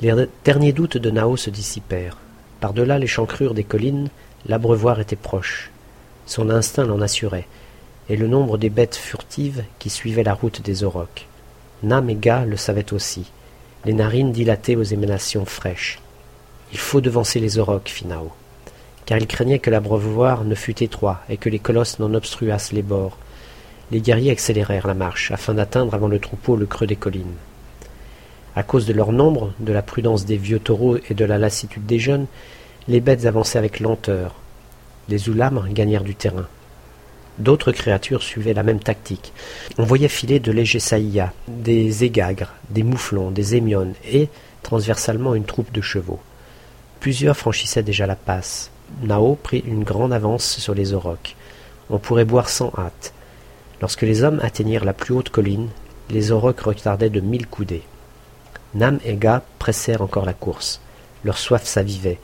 Les derniers doutes de Nao se dissipèrent. Par-delà les chancrures des collines, l'abreuvoir était proche. Son instinct l'en assurait, et le nombre des bêtes furtives qui suivaient la route des aurochs. Nam et Ga le savaient aussi, les narines dilatées aux émanations fraîches. Il faut devancer les aurochs, fit Nao, car il craignait que l'abreuvoir ne fût étroit et que les colosses n'en obstruassent les bords. Les guerriers accélérèrent la marche afin d'atteindre avant le troupeau le creux des collines. À cause de leur nombre, de la prudence des vieux taureaux et de la lassitude des jeunes, les bêtes avançaient avec lenteur. Les oulamres gagnèrent du terrain. D'autres créatures suivaient la même tactique. On voyait filer de légers saïas, des égagres, des mouflons, des émiones et, transversalement, une troupe de chevaux. Plusieurs franchissaient déjà la passe. Nao prit une grande avance sur les aurochs. On pourrait boire sans hâte. Lorsque les hommes atteignirent la plus haute colline, les aurochs retardaient de mille coudées. Nam et Ga pressèrent encore la course. Leur soif s'avivait.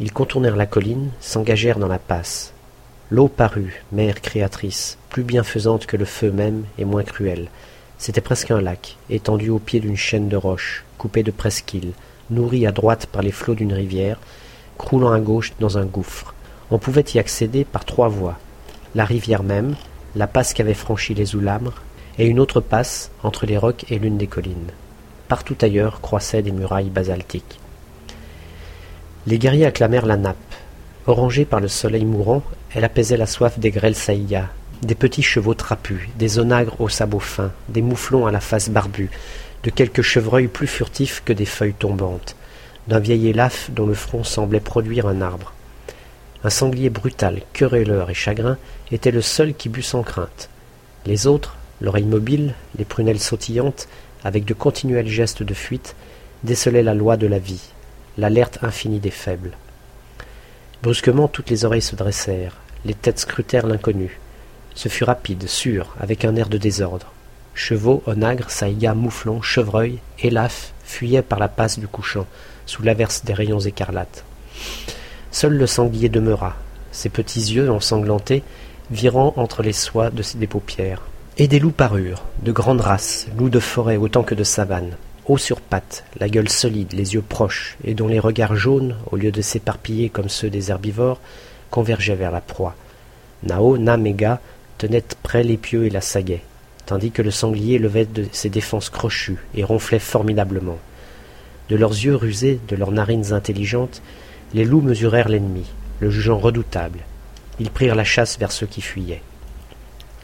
Ils contournèrent la colline, s'engagèrent dans la passe. L'eau parut, mère créatrice, plus bienfaisante que le feu même et moins cruelle. C'était presque un lac, étendu au pied d'une chaîne de roches, coupée de presqu'îles, nourri à droite par les flots d'une rivière, croulant à gauche dans un gouffre. On pouvait y accéder par trois voies. La rivière même, la passe qu'avaient franchie les Oulamres, et une autre passe entre les rocs et l'une des collines. Partout ailleurs croissaient des murailles basaltiques. Les guerriers acclamèrent la nappe. Orangée par le soleil mourant, elle apaisait la soif des grêles saïas, des petits chevaux trapus, des onagres aux sabots fins, des mouflons à la face barbue, de quelques chevreuils plus furtifs que des feuilles tombantes, d'un vieil élaphe dont le front semblait produire un arbre. Un sanglier brutal, querelleur et chagrin, était le seul qui but sans crainte. Les autres, l'oreille mobile, les prunelles sautillantes, avec de continuels gestes de fuite, décelaient la loi de la vie, l'alerte infinie des faibles. Brusquement toutes les oreilles se dressèrent, les têtes scrutèrent l'inconnu. Ce fut rapide, sûr, avec un air de désordre. Chevaux, onagres, saïgas, mouflons, chevreuils, élafes fuyaient par la passe du couchant, sous l'averse des rayons écarlates. Seul le sanglier demeura, ses petits yeux ensanglantés virant entre les soies de des paupières. Et des loups parurent, de grandes races, loups de forêt autant que de savane, hauts sur pattes, la gueule solide, les yeux proches, et dont les regards jaunes, au lieu de s'éparpiller comme ceux des herbivores, convergeaient vers la proie. Nao, Nam et Ga tenaient près l'épieu et la sagaie, tandis que le sanglier levait de ses défenses crochues et ronflait formidablement. De leurs yeux rusés, de leurs narines intelligentes, les loups mesurèrent l'ennemi, le jugeant redoutable. Ils prirent la chasse vers ceux qui fuyaient.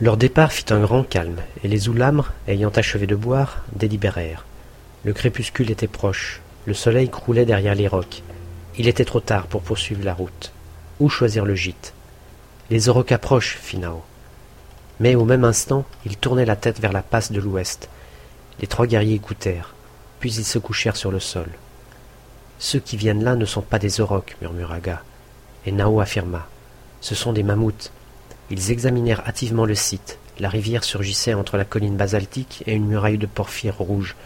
Leur départ fit un grand calme, et les oulamres, ayant achevé de boire, délibérèrent. Le crépuscule était proche, le soleil croulait derrière les rocs. Il était trop tard pour poursuivre la route. Où choisir le gîte? Les aurochs approchent, fit Nao. Mais au même instant, ils tournaient la tête vers la passe de l'ouest. Les trois guerriers écoutèrent, puis ils se couchèrent sur le sol. Ceux qui viennent là ne sont pas des aurochs, murmura Ga. Et Nao affirma. Ce sont des mammouths. Ils examinèrent hâtivement le site. La rivière surgissait entre la colline basaltique et une muraille de porphyre rouge,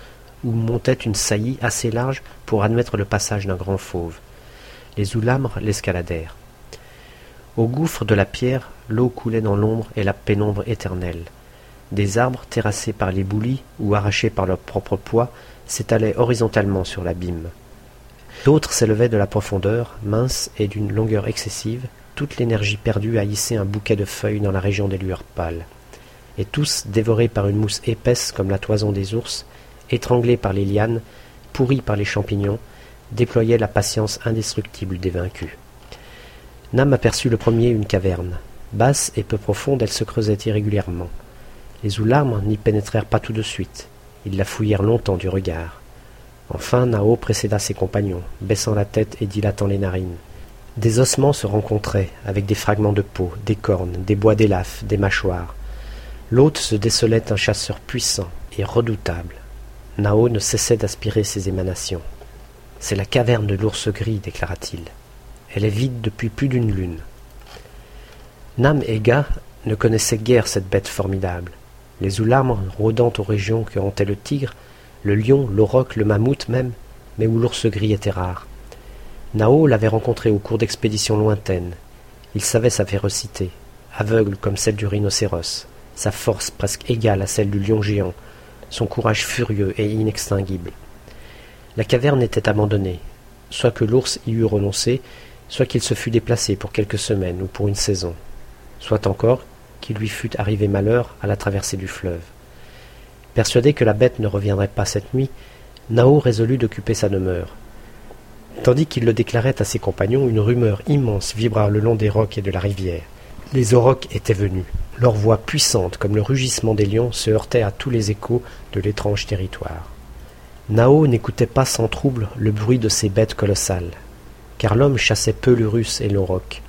où montait une saillie assez large pour admettre le passage d'un grand fauve. Les oulamres l'escaladèrent. Au gouffre de la pierre, l'eau coulait dans l'ombre et la pénombre éternelle. Des arbres, terrassés par les boulis ou arrachés par leur propre poids, s'étalaient horizontalement sur l'abîme. D'autres s'élevaient de la profondeur, minces et d'une longueur excessive, toute l'énergie perdue à hisser un bouquet de feuilles dans la région des lueurs pâles. Et tous, dévorés par une mousse épaisse comme la toison des ours, étranglés par les lianes, pourris par les champignons, déployaient la patience indestructible des vaincus. Nam aperçut le premier une caverne. Basse et peu profonde, elle se creusait irrégulièrement. Les oularmes n'y pénétrèrent pas tout de suite. Ils la fouillèrent longtemps du regard. Enfin, Nao précéda ses compagnons, baissant la tête et dilatant les narines. Des ossements se rencontraient, avec des fragments de peau, des cornes, des bois d'élaphes, des mâchoires. L'hôte se décelait un chasseur puissant et redoutable. Nao ne cessait d'aspirer ses émanations. C'est la caverne de l'ours gris, déclara-t-il. Elle est vide depuis plus d'une lune. Nam et Ga ne connaissaient guère cette bête formidable. Les oulamres, rôdant aux régions que hantait le tigre, le lion, l'auroch, le mammouth même, mais où l'ours gris était rare. Nao l'avait rencontré au cours d'expéditions lointaines. Il savait sa férocité, aveugle comme celle du rhinocéros, sa force presque égale à celle du lion géant, son courage furieux et inextinguible. La caverne était abandonnée, soit que l'ours y eût renoncé, soit qu'il se fût déplacé pour quelques semaines ou pour une saison, soit encore qu'il lui fût arrivé malheur à la traversée du fleuve. Persuadé que la bête ne reviendrait pas cette nuit, Nao résolut d'occuper sa demeure. Tandis qu'il le déclarait à ses compagnons, une rumeur immense vibra le long des rocs et de la rivière. Les aurochs étaient venus. Leur voix puissante, comme le rugissement des lions, se heurtait à tous les échos de l'étrange territoire. Nao n'écoutait pas sans trouble le bruit de ces bêtes colossales, car l'homme chassait peu l'urus et l'auroch.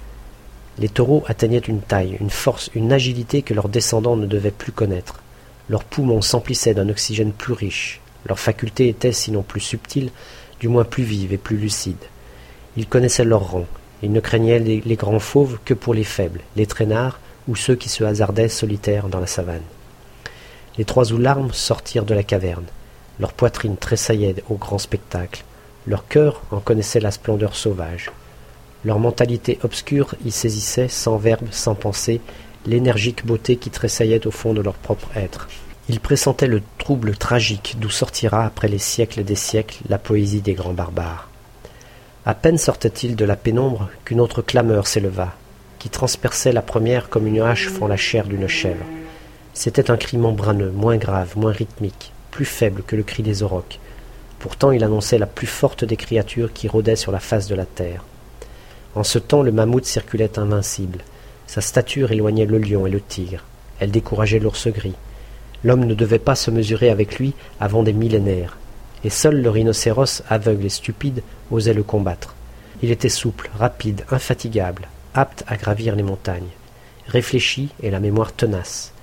Les taureaux atteignaient une taille, une force, une agilité que leurs descendants ne devaient plus connaître. Leurs poumons s'emplissaient d'un oxygène plus riche, leurs facultés étaient, sinon plus subtiles, du moins plus vives et plus lucides. Ils connaissaient leur rang, ils ne craignaient les, grands fauves que pour les faibles, les traînards ou ceux qui se hasardaient solitaires dans la savane. Les trois oularmes sortirent de la caverne. Leur poitrine tressaillait au grand spectacle. Leur cœur en connaissait la splendeur sauvage. Leur mentalité obscure y saisissait, sans verbe, sans pensée, l'énergique beauté qui tressaillait au fond de leur propre être. Ils pressentaient le trouble tragique d'où sortira après les siècles des siècles la poésie des grands barbares. À peine sortait-il de la pénombre qu'une autre clameur s'éleva, qui transperçait la première comme une hache fend la chair d'une chèvre. C'était un cri membraneux, moins grave, moins rythmique, plus faible que le cri des aurochs. Pourtant il annonçait la plus forte des créatures qui rôdaient sur la face de la terre. En ce temps le mammouth circulait invincible. Sa stature éloignait le lion et le tigre. Elle décourageait l'ours gris. L'homme ne devait pas se mesurer avec lui avant des millénaires, et seul le rhinocéros, aveugle et stupide, osait le combattre. Il était souple, rapide, infatigable, apte à gravir les montagnes, réfléchi et la mémoire tenace.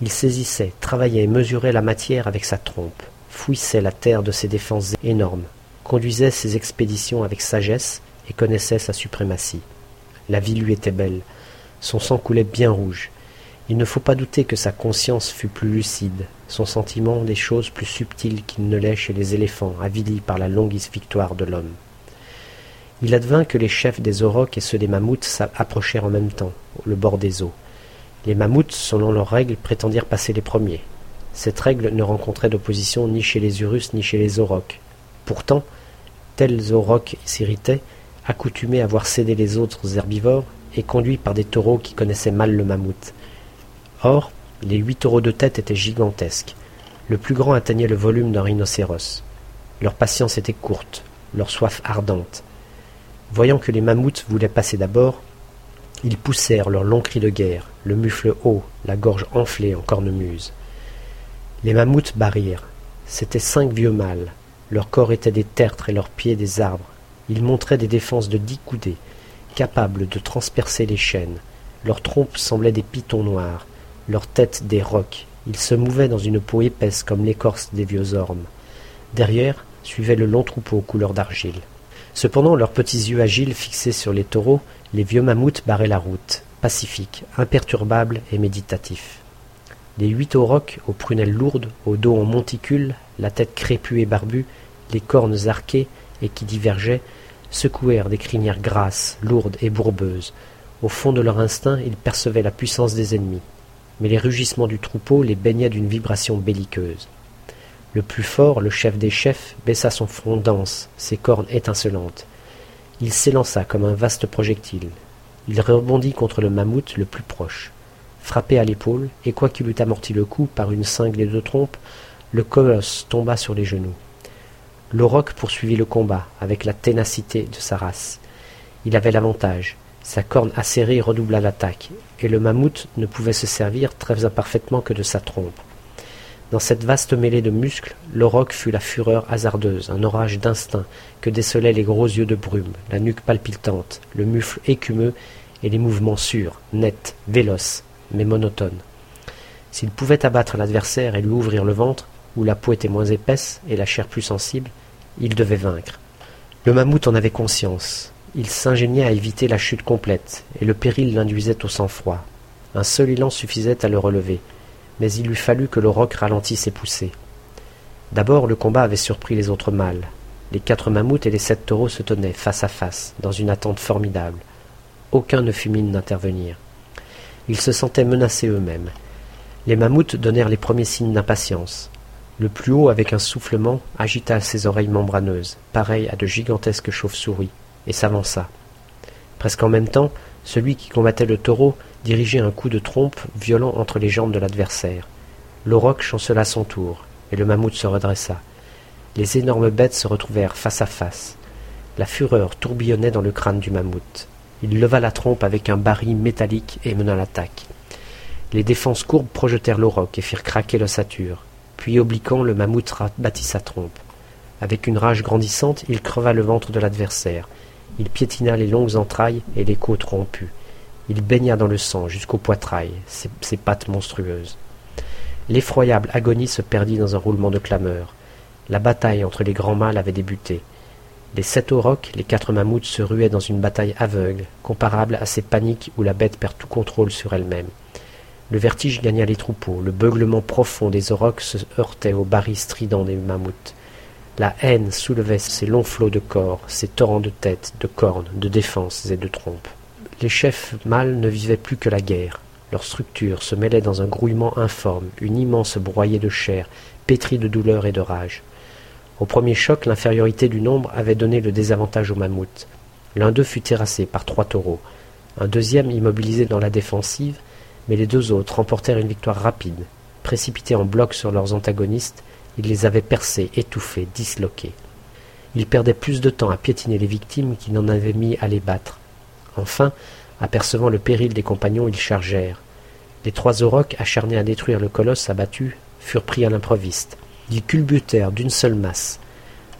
Il saisissait, travaillait, mesurait la matière avec sa trompe, fouissait la terre de ses défenses énormes, conduisait ses expéditions avec sagesse et connaissait sa suprématie. La vie lui était belle, son sang coulait bien rouge, il ne faut pas douter que sa conscience fût plus lucide, son sentiment des choses plus subtiles qu'il ne l'est chez les éléphants, avilis par la longue victoire de l'homme. Il advint que les chefs des aurochs et ceux des mammouths s'approchèrent en même temps, le bord des eaux. Les mammouths, selon leurs règles, prétendirent passer les premiers. Cette règle ne rencontrait d'opposition ni chez les urus ni chez les aurochs. Pourtant, tels aurochs s'irritaient, accoutumés à voir céder les autres herbivores, et conduits par des taureaux qui connaissaient mal le mammouth. Or, les huit taureaux de tête étaient gigantesques. Le plus grand atteignait le volume d'un rhinocéros. Leur patience était courte, leur soif ardente. Voyant que les mammouths voulaient passer d'abord, ils poussèrent leurs longs cris de guerre, le mufle haut, la gorge enflée en cornemuse. Les mammouths barrirent. C'étaient cinq vieux mâles. Leur corps était des tertres et leurs pieds des arbres. Ils montraient des défenses de dix coudées, capables de transpercer les chaînes. Leurs trompes semblaient des pitons noirs leurs têtes des rocs. Ils se mouvaient dans une peau épaisse comme l'écorce des vieux ormes. Derrière suivait le long troupeau couleur d'argile. Cependant, leurs petits yeux agiles fixés sur les taureaux, les vieux mammouths barraient la route, pacifiques, imperturbables et méditatifs. Les huit aurochs, aux prunelles lourdes, au dos en monticule, la tête crépue et barbue, les cornes arquées et qui divergeaient, secouèrent des crinières grasses, lourdes et bourbeuses. Au fond de leur instinct, ils percevaient la puissance des ennemis mais les rugissements du troupeau les baignaient d'une vibration belliqueuse. Le plus fort, le chef des chefs, baissa son front dense, ses cornes étincelantes. Il s'élança comme un vaste projectile. Il rebondit contre le mammouth le plus proche. Frappé à l'épaule, et quoiqu'il eût amorti le coup par une cingle et deux trompes, le colosse tomba sur les genoux. L'auroch poursuivit le combat avec la ténacité de sa race. Il avait l'avantage. Sa corne acérée redoubla l'attaque, et le mammouth ne pouvait se servir très imparfaitement que de sa trompe. Dans cette vaste mêlée de muscles, l'auroch fut la fureur hasardeuse, un orage d'instinct que décelaient les gros yeux de brume, la nuque palpitante, le mufle écumeux et les mouvements sûrs, nets, véloces, mais monotones. S'il pouvait abattre l'adversaire et lui ouvrir le ventre, où la peau était moins épaisse et la chair plus sensible, il devait vaincre. Le mammouth en avait conscience, il s'ingéniait à éviter la chute complète, et le péril l'induisait au sang-froid. Un seul élan suffisait à le relever, mais il eût fallu que le roc ralentisse ses poussées. D'abord le combat avait surpris les autres mâles. Les quatre mammouths et les sept taureaux se tenaient face à face, dans une attente formidable. Aucun ne fut mine d'intervenir. Ils se sentaient menacés eux-mêmes. Les mammouths donnèrent les premiers signes d'impatience. Le plus haut, avec un soufflement, agita ses oreilles membraneuses, pareilles à de gigantesques chauves-souris, et s'avança. Presque en même temps, celui qui combattait le taureau dirigeait un coup de trompe violent entre les jambes de l'adversaire. L'auroch chancela son tour, et le mammouth se redressa. Les énormes bêtes se retrouvèrent face à face. La fureur tourbillonnait dans le crâne du mammouth. Il leva la trompe avec un baril métallique et mena l'attaque. Les défenses courbes projetèrent l'auroch et firent craquer l'ossature. Puis, obliquant, le mammouth rabattit sa trompe. Avec une rage grandissante, il creva le ventre de l'adversaire. Il piétina les longues entrailles et les côtes rompues. Il baigna dans le sang jusqu'au poitrail, ses, pattes monstrueuses. L'effroyable agonie se perdit dans un roulement de clameur. La bataille entre les grands mâles avait débuté. Les sept aurochs, les quatre mammouths se ruaient dans une bataille aveugle, comparable à ces paniques où la bête perd tout contrôle sur elle-même. Le vertige gagna les troupeaux, le beuglement profond des aurochs se heurtait aux barils stridents des mammouths. La haine soulevait ces longs flots de corps, ces torrents de têtes, de cornes, de défenses et de trompes. Les chefs mâles ne vivaient plus que la guerre. Leur structure se mêlait dans un grouillement informe, une immense broyée de chair, pétrie de douleur et de rage. Au premier choc, l'infériorité du nombre avait donné le désavantage aux mammouths. L'un d'eux fut terrassé par trois taureaux, un deuxième immobilisé dans la défensive, mais les deux autres remportèrent une victoire rapide. Précipités en bloc sur leurs antagonistes, ils les avaient percés, étouffés, disloqués. Ils perdaient plus de temps à piétiner les victimes qu'ils n'en avaient mis à les battre. Enfin, apercevant le péril des compagnons, ils chargèrent. Les trois aurochs, acharnés à détruire le colosse abattu, furent pris à l'improviste. Ils culbutèrent d'une seule masse.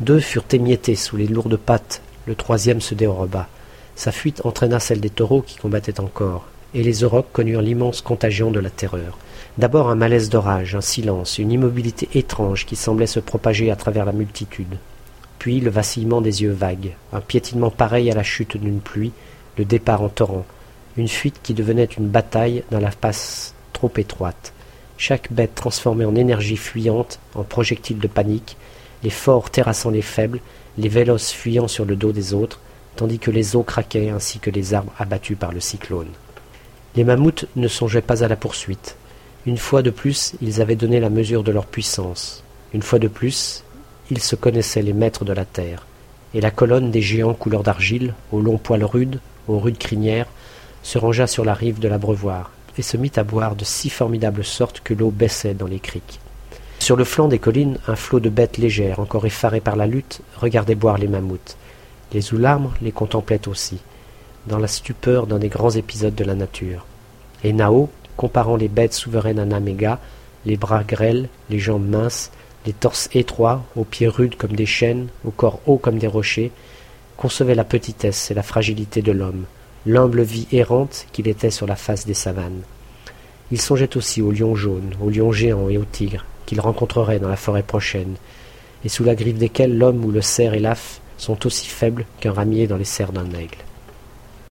Deux furent émiettés sous les lourdes pattes, le troisième se déroba. Sa fuite entraîna celle des taureaux qui combattaient encore et les aurochs connurent l'immense contagion de la terreur. D'abord un malaise d'orage, un silence, une immobilité étrange qui semblait se propager à travers la multitude. Puis le vacillement des yeux vagues, un piétinement pareil à la chute d'une pluie, le départ en torrent, une fuite qui devenait une bataille dans la passe trop étroite. Chaque bête transformée en énergie fuyante, en projectile de panique, les forts terrassant les faibles, les véloces fuyant sur le dos des autres, tandis que les eaux craquaient ainsi que les arbres abattus par le cyclone. Les mammouths ne songeaient pas à la poursuite. Une fois de plus, ils avaient donné la mesure de leur puissance. Une fois de plus, ils se connaissaient les maîtres de la terre. Et la colonne des géants couleur d'argile, aux longs poils rudes, aux rudes crinières, se rangea sur la rive de l'abreuvoir, et se mit à boire de si formidable sorte que l'eau baissait dans les criques. Sur le flanc des collines, un flot de bêtes légères, encore effarées par la lutte, regardait boire les mammouths. Les oularmes les contemplaient aussi dans la stupeur d'un des grands épisodes de la nature. Et Nao, comparant les bêtes souveraines à Naméga, les bras grêles, les jambes minces, les torses étroits, aux pieds rudes comme des chênes, au corps haut comme des rochers, concevait la petitesse et la fragilité de l'homme, l'humble vie errante qu'il était sur la face des savanes. Il songeait aussi aux lions jaunes, aux lions géants et aux tigres qu'il rencontrerait dans la forêt prochaine, et sous la griffe desquels l'homme ou le cerf et l'af sont aussi faibles qu'un ramier dans les serres d'un aigle.